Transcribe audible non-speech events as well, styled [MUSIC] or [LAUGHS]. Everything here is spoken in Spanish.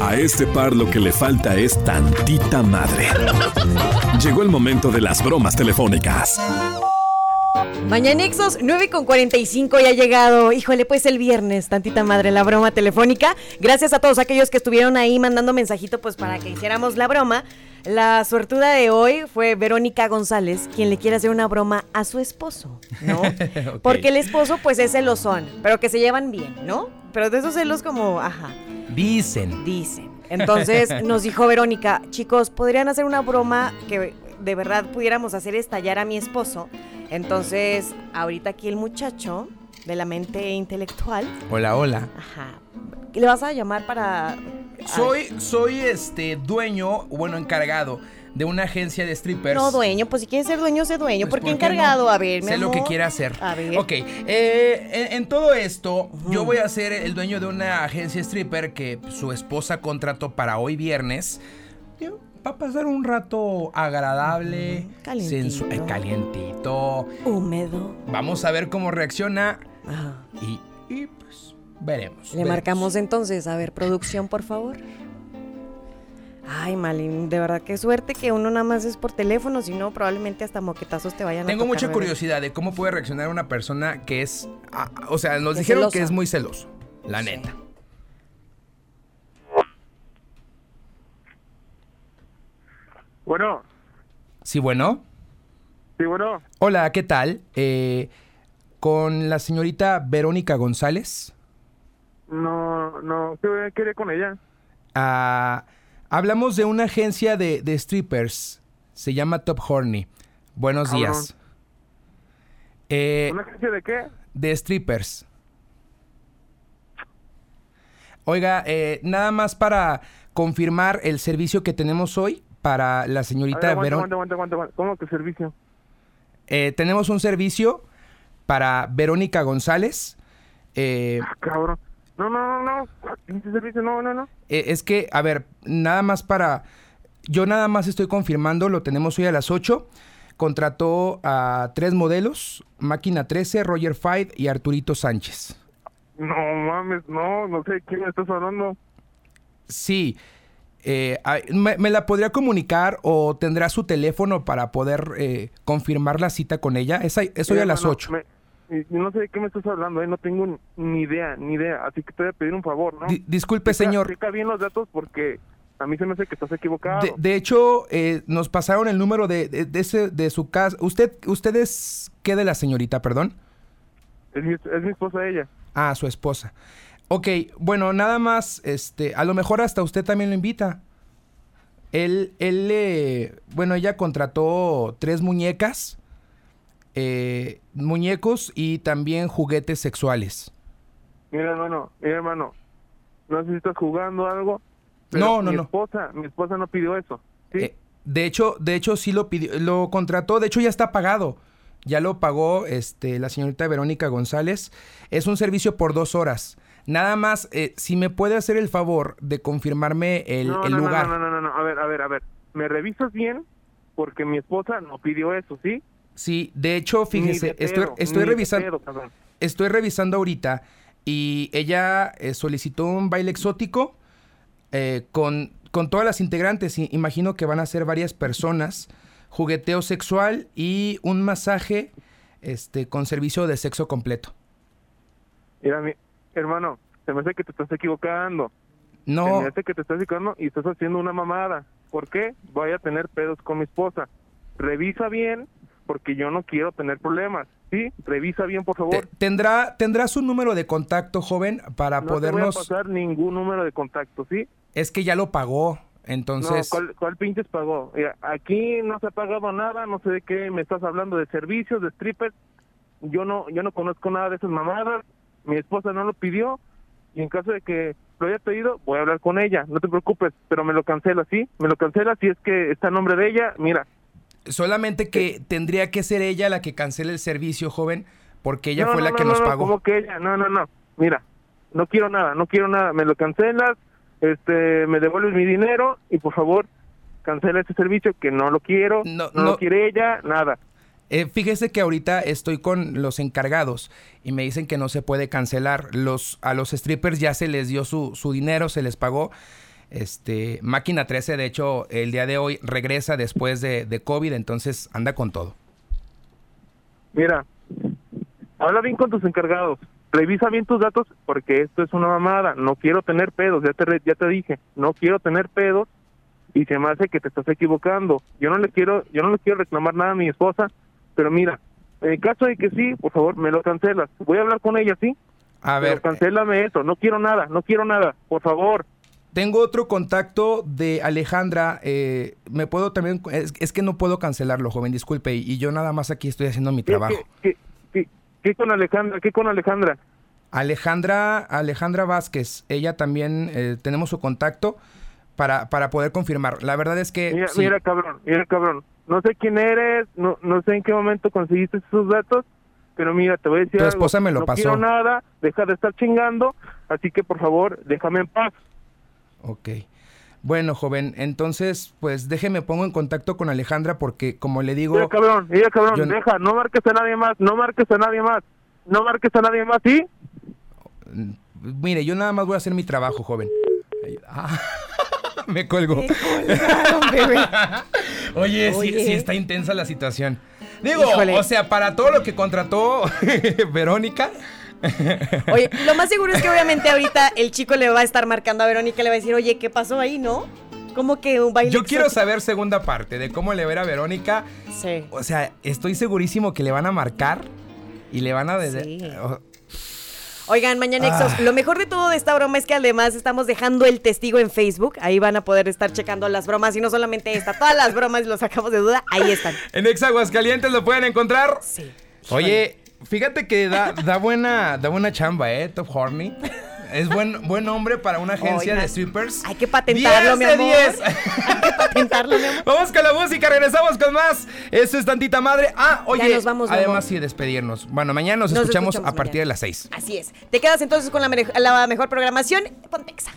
A este par lo que le falta es tantita madre. Llegó el momento de las bromas telefónicas. Mañanexos 9 con 45 ya ha llegado. Híjole, pues el viernes, tantita madre, la broma telefónica. Gracias a todos aquellos que estuvieron ahí mandando mensajito pues para que hiciéramos la broma. La suertuda de hoy fue Verónica González, quien le quiere hacer una broma a su esposo, ¿no? [LAUGHS] Porque el esposo pues es celosón, pero que se llevan bien, ¿no? Pero de esos celos como, ajá. Dicen. Dicen. Entonces [LAUGHS] nos dijo Verónica, chicos, ¿podrían hacer una broma que de verdad pudiéramos hacer estallar a mi esposo? Entonces, ahorita aquí el muchacho de la mente intelectual. Hola, hola. Ajá. ¿Le vas a llamar para...? Soy, soy este dueño, bueno, encargado de una agencia de strippers. No, dueño, pues si quieres ser dueño, sé dueño. Pues, ¿Por qué ¿por qué encargado? no? A ver, mi Sé lo que amor. quiere hacer. A ver. Ok, eh, en, en todo esto, yo voy a ser el dueño de una agencia stripper que su esposa contrató para hoy viernes. Va a pasar un rato agradable, Calientito. eh, calientito. Húmedo. Vamos a ver cómo reacciona Ajá. y, y, pues veremos. Le veremos. marcamos entonces. A ver, producción, por favor. Ay, Malin, de verdad qué suerte que uno nada más es por teléfono, si no, probablemente hasta moquetazos te vayan a Tengo tocar, mucha bebé. curiosidad de cómo puede reaccionar una persona que es. ah, o sea, nos Es dijeron que es muy celoso. La neta. Bueno, Sí, bueno. sí, bueno. Hola, ¿qué tal? Eh, con la señorita Verónica González. No, no, ¿qué voy a querer con ella? Ah, hablamos de una agencia de, de strippers. Se llama Top Horny. Buenos Cabrón. días. Eh, ¿Una agencia de qué? de strippers. Oiga, eh, nada más para confirmar el servicio que tenemos hoy para la señorita Verónica. ¿Cómo que servicio? Eh, tenemos un servicio para Verónica González. Eh, Ah, cabrón. No, no, no, no. ¿Ese servicio? No, no, no. eh, es que, a ver, nada más para... Yo nada más estoy confirmando, lo tenemos hoy a las 8. Contrató a tres modelos, Máquina 13, Roger Fight y Arturito Sánchez. No mames, no, no sé de quién estás hablando. Sí. eh, me, me la podría comunicar o tendrá su teléfono para poder eh, confirmar la cita con ella? Es, es hoy a las hermano, 8. me- y- no sé de qué me estás hablando, eh. No tengo ni- idea, ni idea. Así que te voy a pedir un favor, ¿no? Di- disculpe, Checa- señor. Checa bien los datos porque a mí se me hace que estás equivocado. De, de hecho, eh, nos pasaron el número de, de, de ese, de su casa. ¿Usted, ¿Usted es qué de la señorita, perdón? Es, mi, es mi esposa ella. Ah, su esposa. Ok, bueno, nada más, este, a lo mejor hasta usted también lo invita. Él, él, eh, bueno, ella contrató tres muñecas, eh, muñecos y también juguetes sexuales. Mira, hermano, mira, hermano. No sé si estás jugando algo. pero No, no, mi no. esposa, mi esposa no pidió eso. ¿sí? Eh, de hecho, de hecho sí lo pidió, lo contrató, de hecho ya está pagado. Ya lo pagó este, la señorita Verónica González. Es un servicio por dos horas. Nada más, eh, si me puede hacer el favor de confirmarme el, no, el no, no, lugar. No, no, no, no, a ver, a ver, a ver. ¿Me revisas bien? Porque mi esposa no pidió eso, ¿sí? Sí, de hecho, fíjese, estoy, revisando, estoy revisando ahorita y ella eh, solicitó un baile exótico eh, con, con todas las integrantes. I- imagino que van a ser varias personas, jugueteo sexual y un masaje este, con servicio de sexo completo. Mira, mi hermano, se me hace que te estás equivocando. Se No, me hace que te estás equivocando y estás haciendo una mamada. ¿Por qué? Voy a tener pedos con mi esposa. Revisa bien, porque yo no quiero tener problemas. ¿Sí? Revisa bien, por favor. te- tendrá, tendrá su número de contacto, joven, para no te voy a podernos... pasar ningún número de contacto, ¿sí? Es que ya lo pagó, entonces... No, ¿cuál, cuál pinches pagó? Mira, aquí no se ha pagado nada, no sé de qué me estás hablando de servicios, de strippers. Yo no, yo no conozco nada de esas mamadas. Mi esposa no lo pidió y en caso de que lo haya pedido, voy a hablar con ella. No te preocupes, pero me lo cancela, ¿sí? Me lo cancela si es que está a nombre de ella. Mira, Solamente que tendría que ser ella la que cancele el servicio, joven, porque ella no, fue no, la que no, nos no, pagó. ¿Cómo que ella? No, no, no. Mira, no quiero nada, no quiero nada. Me lo cancelas, este, me devuelves mi dinero y por favor cancela ese servicio que no lo quiero, No, no, no. lo quiere ella, nada. Eh, fíjese que ahorita estoy con los encargados y me dicen que no se puede cancelar. Los, a los strippers ya se les dio su, su dinero, se les pagó. Este, Máquina 13, de hecho, el día de hoy regresa después de, de COVID, entonces anda con todo. Mira, habla bien con tus encargados. Revisa bien tus datos porque esto es una mamada. No quiero tener pedos, ya te, ya te dije. No quiero tener pedos y se me hace que te estás equivocando. Yo no le quiero, yo no le quiero reclamar nada a mi esposa, pero mira, en el caso de que sí, por favor, me lo cancelas. Voy a hablar con ella, ¿sí? A Pero ver, cancélame eso. No quiero nada, no quiero nada. Por favor. Tengo otro contacto de Alejandra. eh, me puedo también. Es, es que no puedo cancelarlo, joven, disculpe. Y, y yo nada más aquí estoy haciendo mi ¿Qué, trabajo. qué, qué, qué- qué con Alejandra? ¿Qué con Alejandra? Alejandra, Alejandra Vázquez, ella también eh, tenemos su contacto para, para poder confirmar. La verdad es que. Mira, sí. mira, cabrón, mira, cabrón. No sé quién eres, no, no sé en qué momento conseguiste esos datos, pero mira, te voy a decir Tu algo. esposa me lo no pasó. quiero nada, deja de estar chingando, así que por favor, déjame en paz. Ok. Bueno, joven, entonces, pues déjeme pongo en contacto con Alejandra porque, como le digo, Mira, cabrón, mira, cabrón, yo- deja, no marques a nadie más, no marques a nadie más, no marques a nadie más, ¿sí? mm, mire, yo nada más voy a hacer mi trabajo, joven. Ah, [LAUGHS] me colgo. [LAUGHS] Oye, sí, sí está intensa la situación. Digo, Híjole. o sea, para todo lo que contrató [LAUGHS] Verónica, [LAUGHS] Oye, lo más seguro es que obviamente ahorita el chico le va a estar marcando a Verónica y le va a decir, oye, ¿qué pasó ahí, no? ¿Cómo que un baile yo quiero exótico? saber segunda parte de cómo le ver a Verónica. Sí. O sea, estoy segurísimo que le van a marcar y le van a... Sí. oh, Oigan, Mañanexos, Ah. lo mejor de todo de esta broma es que además estamos dejando el testigo en Facebook. Ahí van a poder estar checando las bromas y no solamente esta, todas las bromas los sacamos de duda, ahí están. [LAUGHS] En Ex Aguascalientes lo pueden encontrar. Sí. Oye, fíjate que da, da buena, da buena chamba, ¿eh? Top Horny. Es buen, buen nombre para una agencia de strippers. Hay que patentarlo, 10 mi amor. 10. [LAUGHS] Hay que patentarlo, mi amor. Vamos con la música, regresamos con más. Esto es tantita madre. Ah, oye, Ya nos vamos, además sí, despedirnos. Bueno, mañana nos, Nos escuchamos, escuchamos a partir mañana. de las 6. Así es. Te quedas entonces con la mejor programación. Pontexa.